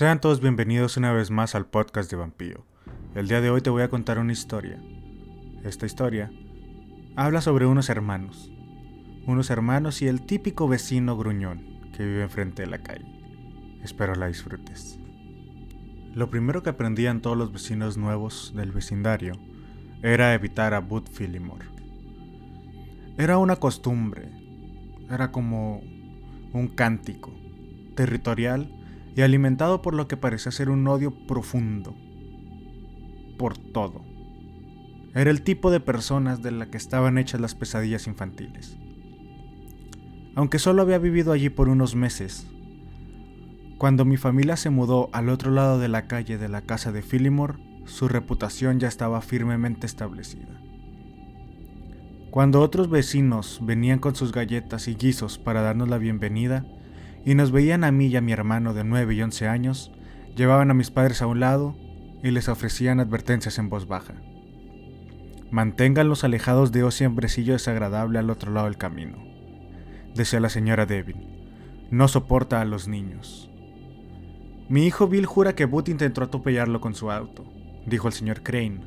Sean todos bienvenidos una vez más al podcast de Vampiro. El día de hoy te voy a contar una historia. Esta historia habla sobre unos hermanos. Unos hermanos y el típico vecino gruñón que vive enfrente de la calle. Espero la disfrutes. Lo primero que aprendían todos los vecinos nuevos del vecindario era evitar a Bud Fillimore. Era una costumbre, era como un cántico, territorial y alimentado por lo que parecía ser un odio profundo, por todo. Era el tipo de personas de la que estaban hechas las pesadillas infantiles. Aunque solo había vivido allí por unos meses, cuando mi familia se mudó al otro lado de la calle de la casa de Phillimore, su reputación ya estaba firmemente establecida. Cuando otros vecinos venían con sus galletas y guisos para darnos la bienvenida, y nos veían a mí y a mi hermano de 9 y 11 años, llevaban a mis padres a un lado y les ofrecían advertencias en voz baja. Manténganlos alejados de ese hombrecillo desagradable al otro lado del camino, decía la señora Devin. No soporta a los niños. Mi hijo Bill jura que Boot intentó atropellarlo con su auto, dijo el señor Crane.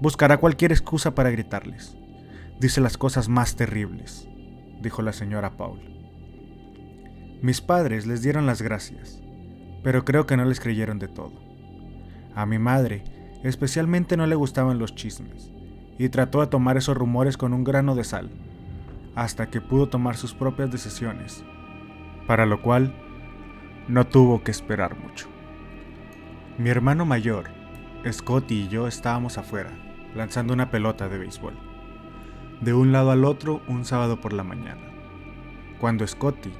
Buscará cualquier excusa para gritarles. Dice las cosas más terribles, dijo la señora Paul. Mis padres les dieron las gracias, pero creo que no les creyeron de todo. A mi madre especialmente no le gustaban los chismes, y trató de tomar esos rumores con un grano de sal, hasta que pudo tomar sus propias decisiones, para lo cual no tuvo que esperar mucho. Mi hermano mayor, Scotty y yo estábamos afuera, lanzando una pelota de béisbol, de un lado al otro un sábado por la mañana, cuando Scotty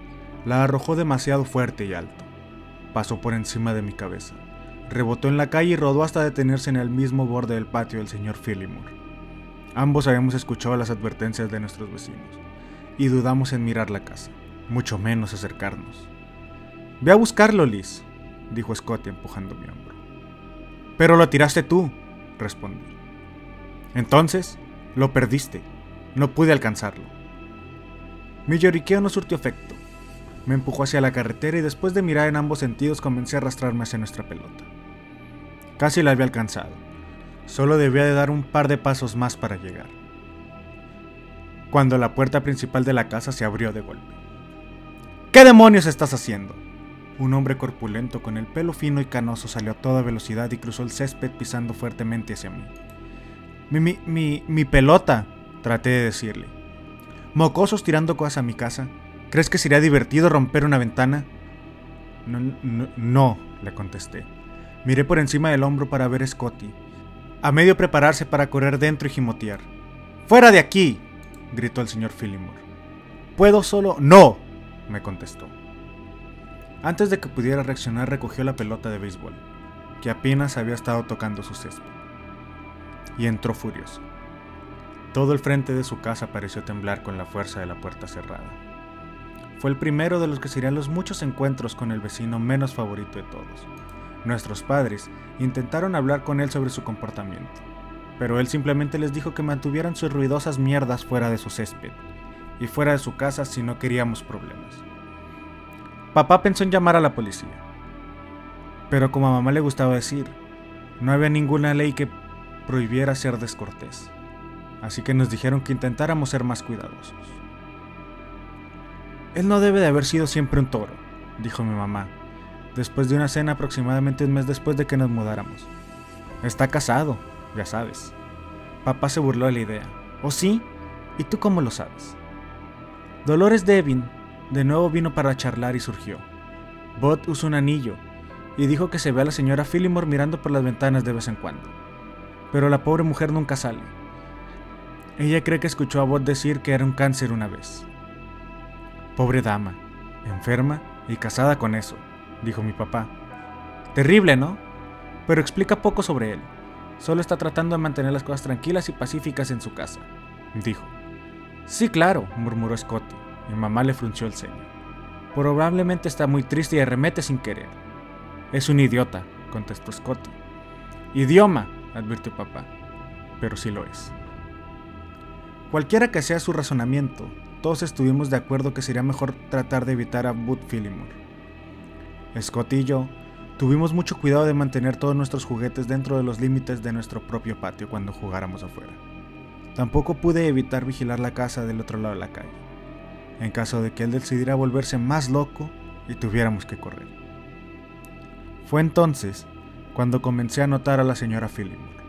la arrojó demasiado fuerte y alto. Pasó por encima de mi cabeza. Rebotó en la calle y rodó hasta detenerse en el mismo borde del patio del señor Phillimore. Ambos habíamos escuchado las advertencias de nuestros vecinos y dudamos en mirar la casa, mucho menos acercarnos. Ve a buscarlo, Liz, dijo Scotty empujando mi hombro. Pero lo tiraste tú, respondí. Entonces, lo perdiste. No pude alcanzarlo. Mi lloriqueo no surtió efecto. Me empujó hacia la carretera y después de mirar en ambos sentidos comencé a arrastrarme hacia nuestra pelota. Casi la había alcanzado. Solo debía de dar un par de pasos más para llegar. Cuando la puerta principal de la casa se abrió de golpe. ¿Qué demonios estás haciendo? Un hombre corpulento con el pelo fino y canoso salió a toda velocidad y cruzó el césped pisando fuertemente hacia mí. Mi, mi, mi, mi pelota, traté de decirle. Mocosos tirando cosas a mi casa, ¿Crees que sería divertido romper una ventana? No, no, le contesté. Miré por encima del hombro para ver a Scotty, a medio prepararse para correr dentro y gimotear. ¡Fuera de aquí! gritó el señor Fillimore. ¿Puedo solo? ¡No! me contestó. Antes de que pudiera reaccionar, recogió la pelota de béisbol, que apenas había estado tocando su césped, y entró furioso. Todo el frente de su casa pareció temblar con la fuerza de la puerta cerrada. Fue el primero de los que serían los muchos encuentros con el vecino menos favorito de todos. Nuestros padres intentaron hablar con él sobre su comportamiento, pero él simplemente les dijo que mantuvieran sus ruidosas mierdas fuera de su césped y fuera de su casa si no queríamos problemas. Papá pensó en llamar a la policía, pero como a mamá le gustaba decir, no había ninguna ley que prohibiera ser descortés, así que nos dijeron que intentáramos ser más cuidadosos. Él no debe de haber sido siempre un toro, dijo mi mamá, después de una cena aproximadamente un mes después de que nos mudáramos. Está casado, ya sabes. Papá se burló de la idea. ¿Oh sí? ¿Y tú cómo lo sabes? Dolores Devin de nuevo vino para charlar y surgió. Bot usó un anillo y dijo que se ve a la señora Phillimore mirando por las ventanas de vez en cuando. Pero la pobre mujer nunca sale. Ella cree que escuchó a Bot decir que era un cáncer una vez. Pobre dama, enferma y casada con eso, dijo mi papá. Terrible, ¿no? Pero explica poco sobre él. Solo está tratando de mantener las cosas tranquilas y pacíficas en su casa, dijo. Sí, claro, murmuró Scotty, y mamá le frunció el ceño. Probablemente está muy triste y arremete sin querer. Es un idiota, contestó Scotty. Idioma, advirtió papá, pero sí lo es. Cualquiera que sea su razonamiento, todos estuvimos de acuerdo que sería mejor tratar de evitar a Bud Fillimore. Scott y yo Tuvimos mucho cuidado de mantener todos nuestros juguetes dentro de los límites de nuestro propio patio cuando jugáramos afuera. Tampoco pude evitar vigilar la casa del otro lado de la calle, en caso de que él decidiera volverse más loco y tuviéramos que correr. Fue entonces cuando comencé a notar a la señora Phillimore.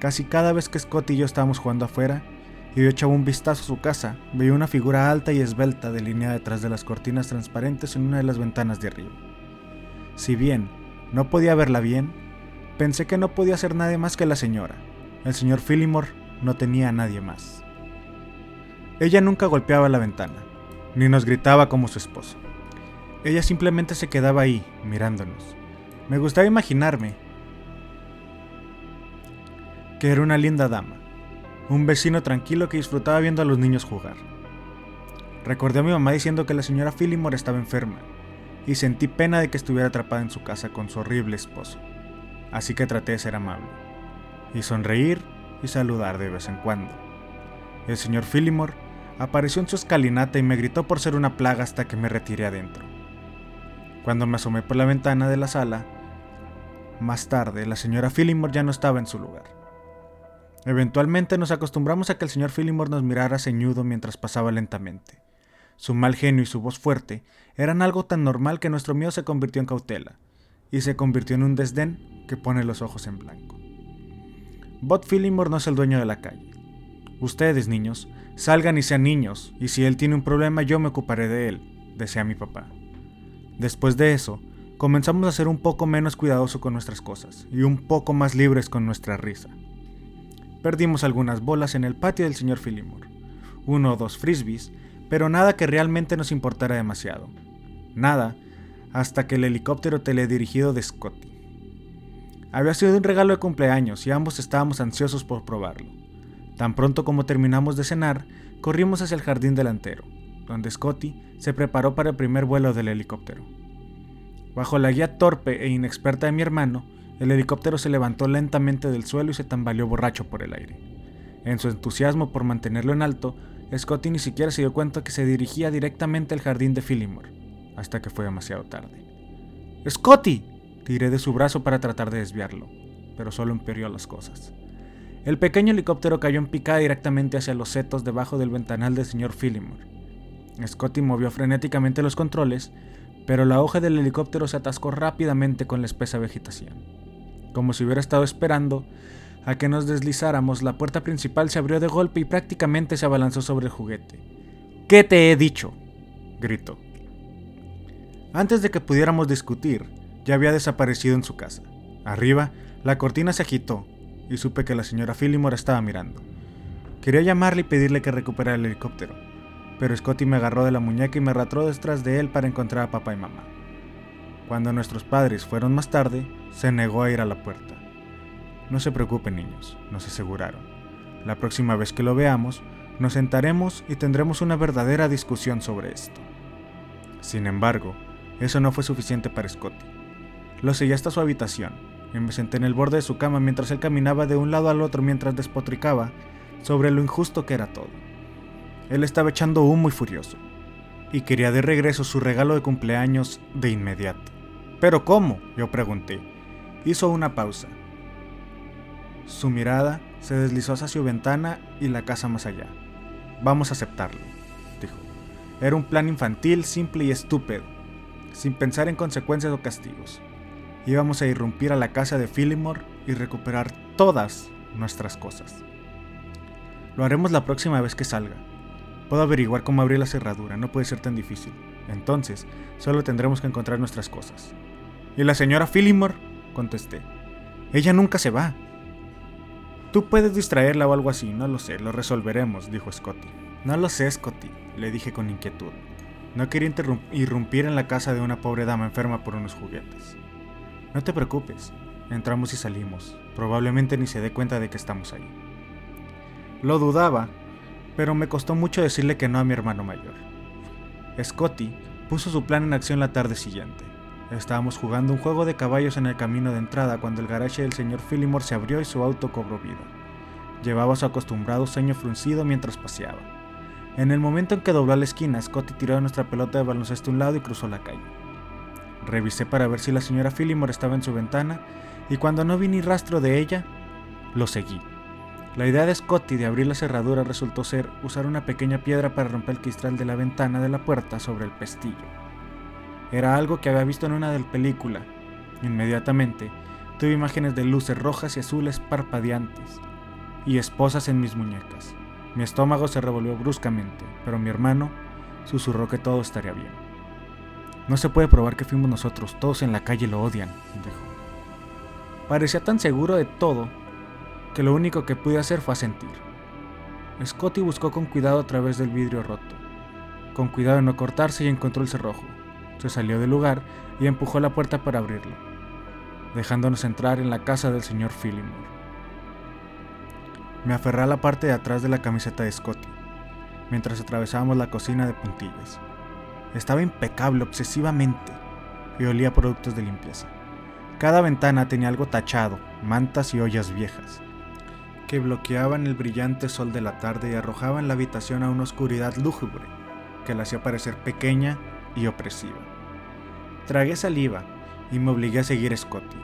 Casi cada vez que Scott y yo estábamos jugando afuera, y yo echaba un vistazo a su casa, veía una figura alta y esbelta delineada detrás de las cortinas transparentes en una de las ventanas de arriba. Si bien no podía verla bien, pensé que no podía ser nadie más que la señora. El señor Phillimore no tenía a nadie más. Ella nunca golpeaba la ventana, ni nos gritaba como su esposo. Ella simplemente se quedaba ahí, mirándonos. Me gustaba imaginarme que era una linda dama, un vecino tranquilo que disfrutaba viendo a los niños jugar. Recordé a mi mamá diciendo que la señora Phillimore estaba enferma, y sentí pena de que estuviera atrapada en su casa con su horrible esposo. Así que traté de ser amable, y sonreír y saludar de vez en cuando. El señor Phillimore apareció en su escalinata y me gritó por ser una plaga hasta que me retiré adentro. Cuando me asomé por la ventana de la sala, más tarde la señora Phillimore ya no estaba en su lugar. Eventualmente nos acostumbramos a que el señor Phillimore nos mirara ceñudo mientras pasaba lentamente. Su mal genio y su voz fuerte eran algo tan normal que nuestro miedo se convirtió en cautela, y se convirtió en un desdén que pone los ojos en blanco. Bob Phillimore no es el dueño de la calle. Ustedes, niños, salgan y sean niños, y si él tiene un problema yo me ocuparé de él, decía mi papá. Después de eso, comenzamos a ser un poco menos cuidadosos con nuestras cosas, y un poco más libres con nuestra risa. Perdimos algunas bolas en el patio del señor Phillimore, uno o dos frisbees, pero nada que realmente nos importara demasiado. Nada, hasta que el helicóptero teledirigido de Scotty. Había sido un regalo de cumpleaños y ambos estábamos ansiosos por probarlo. Tan pronto como terminamos de cenar, corrimos hacia el jardín delantero, donde Scotty se preparó para el primer vuelo del helicóptero. Bajo la guía torpe e inexperta de mi hermano, el helicóptero se levantó lentamente del suelo y se tambaleó borracho por el aire. En su entusiasmo por mantenerlo en alto, Scotty ni siquiera se dio cuenta que se dirigía directamente al jardín de Phillimore, hasta que fue demasiado tarde. ¡Scotty! Tiré de su brazo para tratar de desviarlo, pero solo empeoró las cosas. El pequeño helicóptero cayó en picada directamente hacia los setos debajo del ventanal del señor Phillimore. Scotty movió frenéticamente los controles, pero la hoja del helicóptero se atascó rápidamente con la espesa vegetación. Como si hubiera estado esperando a que nos deslizáramos, la puerta principal se abrió de golpe y prácticamente se abalanzó sobre el juguete. ¿Qué te he dicho? gritó. Antes de que pudiéramos discutir, ya había desaparecido en su casa. Arriba, la cortina se agitó y supe que la señora Phillimore estaba mirando. Quería llamarle y pedirle que recuperara el helicóptero, pero Scotty me agarró de la muñeca y me arrastró detrás de él para encontrar a papá y mamá. Cuando nuestros padres fueron más tarde, se negó a ir a la puerta. No se preocupen niños, nos aseguraron. La próxima vez que lo veamos, nos sentaremos y tendremos una verdadera discusión sobre esto. Sin embargo, eso no fue suficiente para Scotty. Lo seguí hasta su habitación y me senté en el borde de su cama mientras él caminaba de un lado al otro mientras despotricaba sobre lo injusto que era todo. Él estaba echando humo y furioso, y quería de regreso su regalo de cumpleaños de inmediato. ¿Pero cómo? yo pregunté. Hizo una pausa, su mirada se deslizó hacia su ventana y la casa más allá. Vamos a aceptarlo, dijo. Era un plan infantil, simple y estúpido, sin pensar en consecuencias o castigos. Íbamos a irrumpir a la casa de Phillimore y recuperar todas nuestras cosas. Lo haremos la próxima vez que salga. Puedo averiguar cómo abrir la cerradura, no puede ser tan difícil. Entonces, solo tendremos que encontrar nuestras cosas. ¿Y la señora Phillimore? contesté. Ella nunca se va. Tú puedes distraerla o algo así, no lo sé, lo resolveremos, dijo Scotty. No lo sé, Scotty, le dije con inquietud. No quería irrumpir en la casa de una pobre dama enferma por unos juguetes. No te preocupes, entramos y salimos. Probablemente ni se dé cuenta de que estamos ahí. Lo dudaba, pero me costó mucho decirle que no a mi hermano mayor. Scotty puso su plan en acción la tarde siguiente. Estábamos jugando un juego de caballos en el camino de entrada cuando el garaje del señor Phillimore se abrió y su auto cobró vida. Llevaba su acostumbrado ceño fruncido mientras paseaba. En el momento en que dobló la esquina, Scotty tiró nuestra pelota de baloncesto a un lado y cruzó la calle. Revisé para ver si la señora Fillimore estaba en su ventana y cuando no vi ni rastro de ella, lo seguí. La idea de Scotty de abrir la cerradura resultó ser usar una pequeña piedra para romper el cristal de la ventana de la puerta sobre el pestillo. Era algo que había visto en una de las películas. Inmediatamente tuve imágenes de luces rojas y azules parpadeantes y esposas en mis muñecas. Mi estómago se revolvió bruscamente, pero mi hermano susurró que todo estaría bien. No se puede probar que fuimos nosotros, todos en la calle lo odian, dijo. Parecía tan seguro de todo que lo único que pude hacer fue sentir. Scotty buscó con cuidado a través del vidrio roto, con cuidado de no cortarse y encontró el cerrojo. Se salió del lugar y empujó la puerta para abrirlo, dejándonos entrar en la casa del señor Fillimore. Me aferré a la parte de atrás de la camiseta de Scotty, mientras atravesábamos la cocina de puntillas. Estaba impecable obsesivamente y olía productos de limpieza. Cada ventana tenía algo tachado, mantas y ollas viejas, que bloqueaban el brillante sol de la tarde y arrojaban la habitación a una oscuridad lúgubre que la hacía parecer pequeña y opresiva. Tragué saliva y me obligué a seguir a Scotty.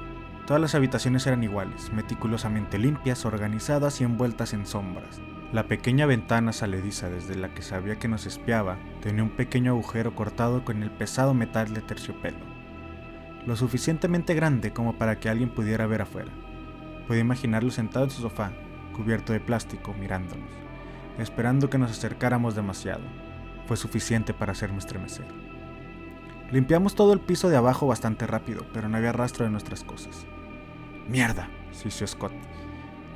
Todas las habitaciones eran iguales, meticulosamente limpias, organizadas y envueltas en sombras. La pequeña ventana salediza desde la que sabía que nos espiaba tenía un pequeño agujero cortado con el pesado metal de terciopelo, lo suficientemente grande como para que alguien pudiera ver afuera. Podía imaginarlo sentado en su sofá, cubierto de plástico, mirándonos, esperando que nos acercáramos demasiado. Fue suficiente para hacerme estremecer. Limpiamos todo el piso de abajo bastante rápido, pero no había rastro de nuestras cosas. Mierda, sisió Scott.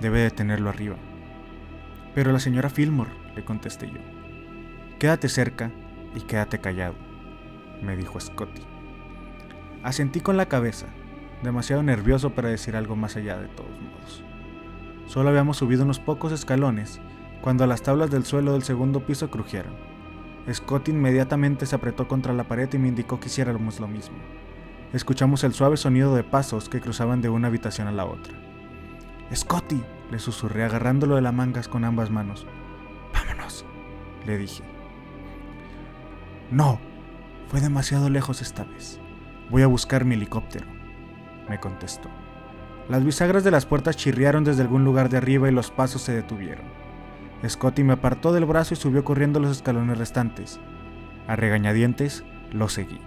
Debe de tenerlo arriba. Pero la señora Fillmore, le contesté yo. Quédate cerca y quédate callado, me dijo Scotty. Asentí con la cabeza, demasiado nervioso para decir algo más allá de todos modos. Solo habíamos subido unos pocos escalones cuando las tablas del suelo del segundo piso crujieron. Scott inmediatamente se apretó contra la pared y me indicó que hiciéramos lo mismo. Escuchamos el suave sonido de pasos que cruzaban de una habitación a la otra. Scotty, le susurré agarrándolo de las mangas con ambas manos. Vámonos, le dije. No, fue demasiado lejos esta vez. Voy a buscar mi helicóptero, me contestó. Las bisagras de las puertas chirriaron desde algún lugar de arriba y los pasos se detuvieron. Scotty me apartó del brazo y subió corriendo los escalones restantes. A regañadientes, lo seguí.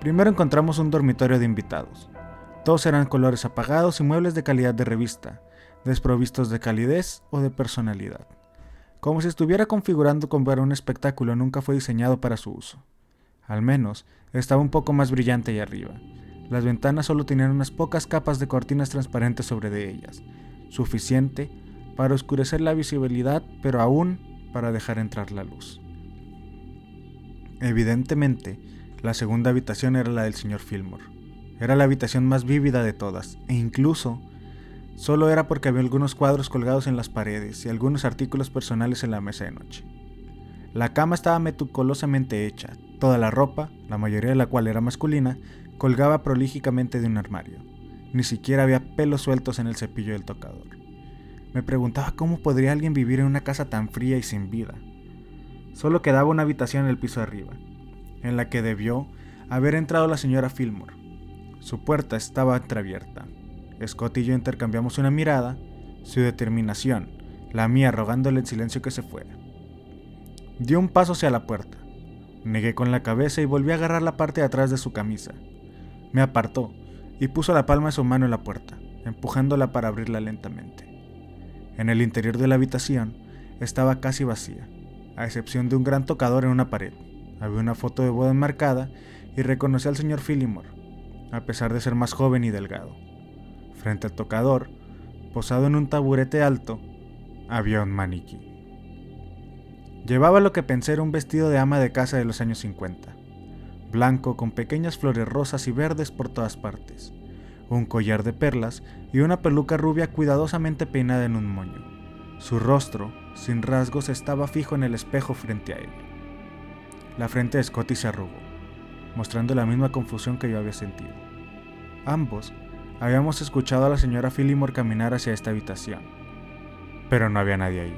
Primero encontramos un dormitorio de invitados. Todos eran colores apagados y muebles de calidad de revista, desprovistos de calidez o de personalidad. Como si estuviera configurando con ver un espectáculo nunca fue diseñado para su uso. Al menos, estaba un poco más brillante ahí arriba. Las ventanas solo tenían unas pocas capas de cortinas transparentes sobre de ellas, suficiente para oscurecer la visibilidad, pero aún para dejar entrar la luz. Evidentemente, la segunda habitación era la del señor Fillmore. Era la habitación más vívida de todas, e incluso solo era porque había algunos cuadros colgados en las paredes y algunos artículos personales en la mesa de noche. La cama estaba meticulosamente hecha, toda la ropa, la mayoría de la cual era masculina, colgaba prolígicamente de un armario. Ni siquiera había pelos sueltos en el cepillo del tocador. Me preguntaba cómo podría alguien vivir en una casa tan fría y sin vida. Solo quedaba una habitación en el piso arriba, en la que debió haber entrado la señora Fillmore. Su puerta estaba entreabierta. Scott y yo intercambiamos una mirada, su determinación, la mía rogándole en silencio que se fuera. Dio un paso hacia la puerta. Negué con la cabeza y volví a agarrar la parte de atrás de su camisa. Me apartó y puso la palma de su mano en la puerta, empujándola para abrirla lentamente. En el interior de la habitación estaba casi vacía, a excepción de un gran tocador en una pared. Había una foto de boda enmarcada y reconocí al señor Fillimore, a pesar de ser más joven y delgado. Frente al tocador, posado en un taburete alto, había un maniquí. Llevaba lo que pensé era un vestido de ama de casa de los años 50 blanco con pequeñas flores rosas y verdes por todas partes, un collar de perlas y una peluca rubia cuidadosamente peinada en un moño. Su rostro, sin rasgos, estaba fijo en el espejo frente a él. La frente de Scotty se arrugó, mostrando la misma confusión que yo había sentido. Ambos habíamos escuchado a la señora Fillimore caminar hacia esta habitación, pero no había nadie ahí.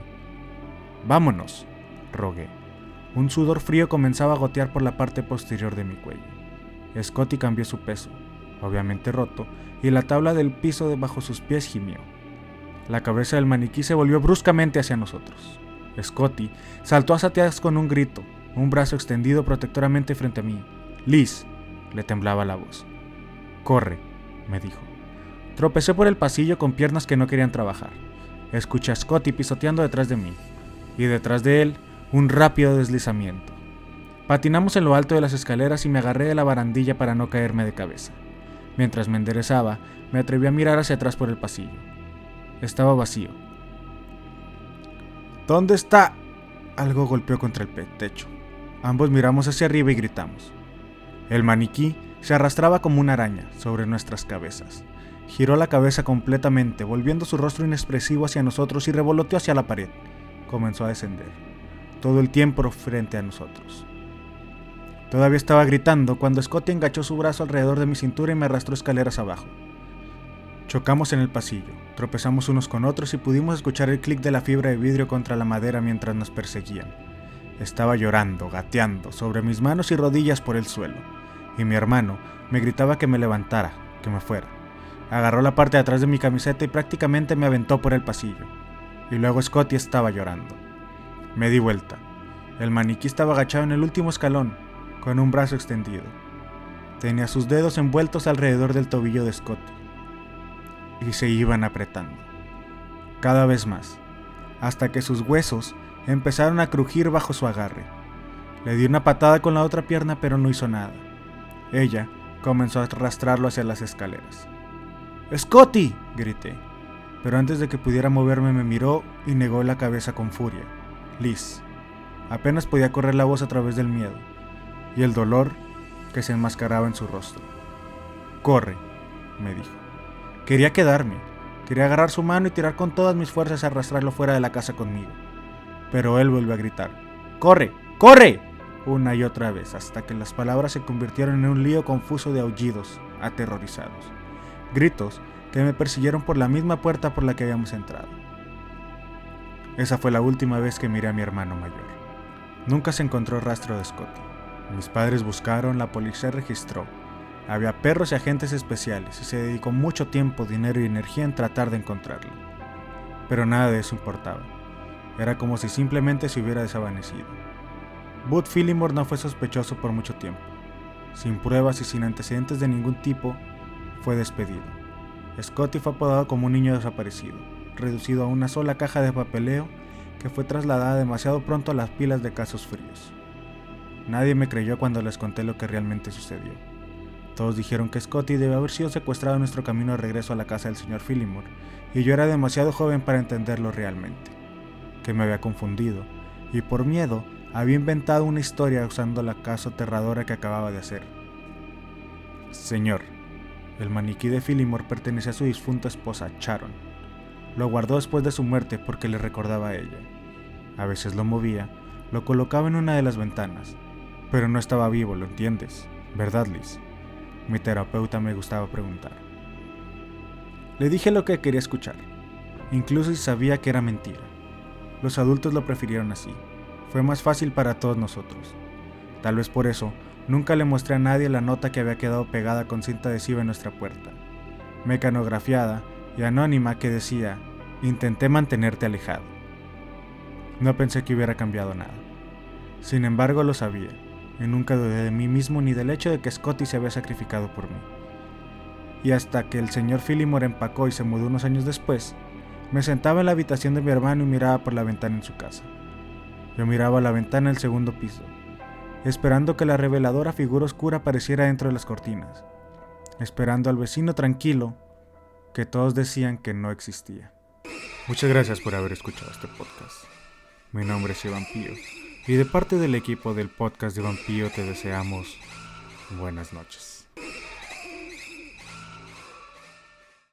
Vámonos, rogué. Un sudor frío comenzaba a gotear por la parte posterior de mi cuello. Scotty cambió su peso, obviamente roto, y la tabla del piso debajo sus pies gimió. La cabeza del maniquí se volvió bruscamente hacia nosotros. Scotty saltó a Satias con un grito, un brazo extendido protectoramente frente a mí. Liz, le temblaba la voz. Corre, me dijo. Tropecé por el pasillo con piernas que no querían trabajar. Escuché a Scotty pisoteando detrás de mí, y detrás de él, un rápido deslizamiento. Patinamos en lo alto de las escaleras y me agarré de la barandilla para no caerme de cabeza. Mientras me enderezaba, me atreví a mirar hacia atrás por el pasillo. Estaba vacío. ¿Dónde está? Algo golpeó contra el techo. Ambos miramos hacia arriba y gritamos. El maniquí se arrastraba como una araña sobre nuestras cabezas. Giró la cabeza completamente, volviendo su rostro inexpresivo hacia nosotros y revoloteó hacia la pared. Comenzó a descender, todo el tiempo frente a nosotros. Todavía estaba gritando cuando Scotty engachó su brazo alrededor de mi cintura y me arrastró escaleras abajo. Chocamos en el pasillo, tropezamos unos con otros y pudimos escuchar el clic de la fibra de vidrio contra la madera mientras nos perseguían. Estaba llorando, gateando, sobre mis manos y rodillas por el suelo, y mi hermano me gritaba que me levantara, que me fuera. Agarró la parte de atrás de mi camiseta y prácticamente me aventó por el pasillo. Y luego Scotty estaba llorando. Me di vuelta. El maniquí estaba agachado en el último escalón, con un brazo extendido. Tenía sus dedos envueltos alrededor del tobillo de Scotty. Y se iban apretando. Cada vez más, hasta que sus huesos empezaron a crujir bajo su agarre. Le di una patada con la otra pierna pero no hizo nada. Ella comenzó a arrastrarlo hacia las escaleras. ¡Scotty! grité. Pero antes de que pudiera moverme me miró y negó la cabeza con furia. Liz. Apenas podía correr la voz a través del miedo y el dolor que se enmascaraba en su rostro. Corre, me dijo. Quería quedarme, quería agarrar su mano y tirar con todas mis fuerzas a arrastrarlo fuera de la casa conmigo pero él vuelve a gritar, ¡Corre! ¡Corre! una y otra vez, hasta que las palabras se convirtieron en un lío confuso de aullidos, aterrorizados. Gritos que me persiguieron por la misma puerta por la que habíamos entrado. Esa fue la última vez que miré a mi hermano mayor. Nunca se encontró rastro de Scotty. Mis padres buscaron, la policía registró. Había perros y agentes especiales y se dedicó mucho tiempo, dinero y energía en tratar de encontrarlo. Pero nada de eso importaba. Era como si simplemente se hubiera desvanecido. Bud Fillimore no fue sospechoso por mucho tiempo. Sin pruebas y sin antecedentes de ningún tipo, fue despedido. Scotty fue apodado como un niño desaparecido, reducido a una sola caja de papeleo que fue trasladada demasiado pronto a las pilas de casos fríos. Nadie me creyó cuando les conté lo que realmente sucedió. Todos dijeron que Scotty debe haber sido secuestrado en nuestro camino de regreso a la casa del señor Fillimore, y yo era demasiado joven para entenderlo realmente que me había confundido, y por miedo había inventado una historia usando la casa aterradora que acababa de hacer. Señor, el maniquí de Filimor pertenecía a su difunta esposa, Sharon. Lo guardó después de su muerte porque le recordaba a ella. A veces lo movía, lo colocaba en una de las ventanas, pero no estaba vivo, ¿lo entiendes? ¿Verdad, Liz? Mi terapeuta me gustaba preguntar. Le dije lo que quería escuchar, incluso si sabía que era mentira. Los adultos lo prefirieron así. Fue más fácil para todos nosotros. Tal vez por eso, nunca le mostré a nadie la nota que había quedado pegada con cinta adhesiva en nuestra puerta, mecanografiada y anónima que decía, intenté mantenerte alejado. No pensé que hubiera cambiado nada. Sin embargo, lo sabía, y nunca dudé de mí mismo ni del hecho de que Scotty se había sacrificado por mí. Y hasta que el señor Phillimore empacó y se mudó unos años después, me sentaba en la habitación de mi hermano y miraba por la ventana en su casa. Yo miraba la ventana del segundo piso, esperando que la reveladora figura oscura apareciera dentro de las cortinas, esperando al vecino tranquilo que todos decían que no existía. Muchas gracias por haber escuchado este podcast. Mi nombre es Iván Pío y de parte del equipo del podcast de Iván Pío te deseamos buenas noches.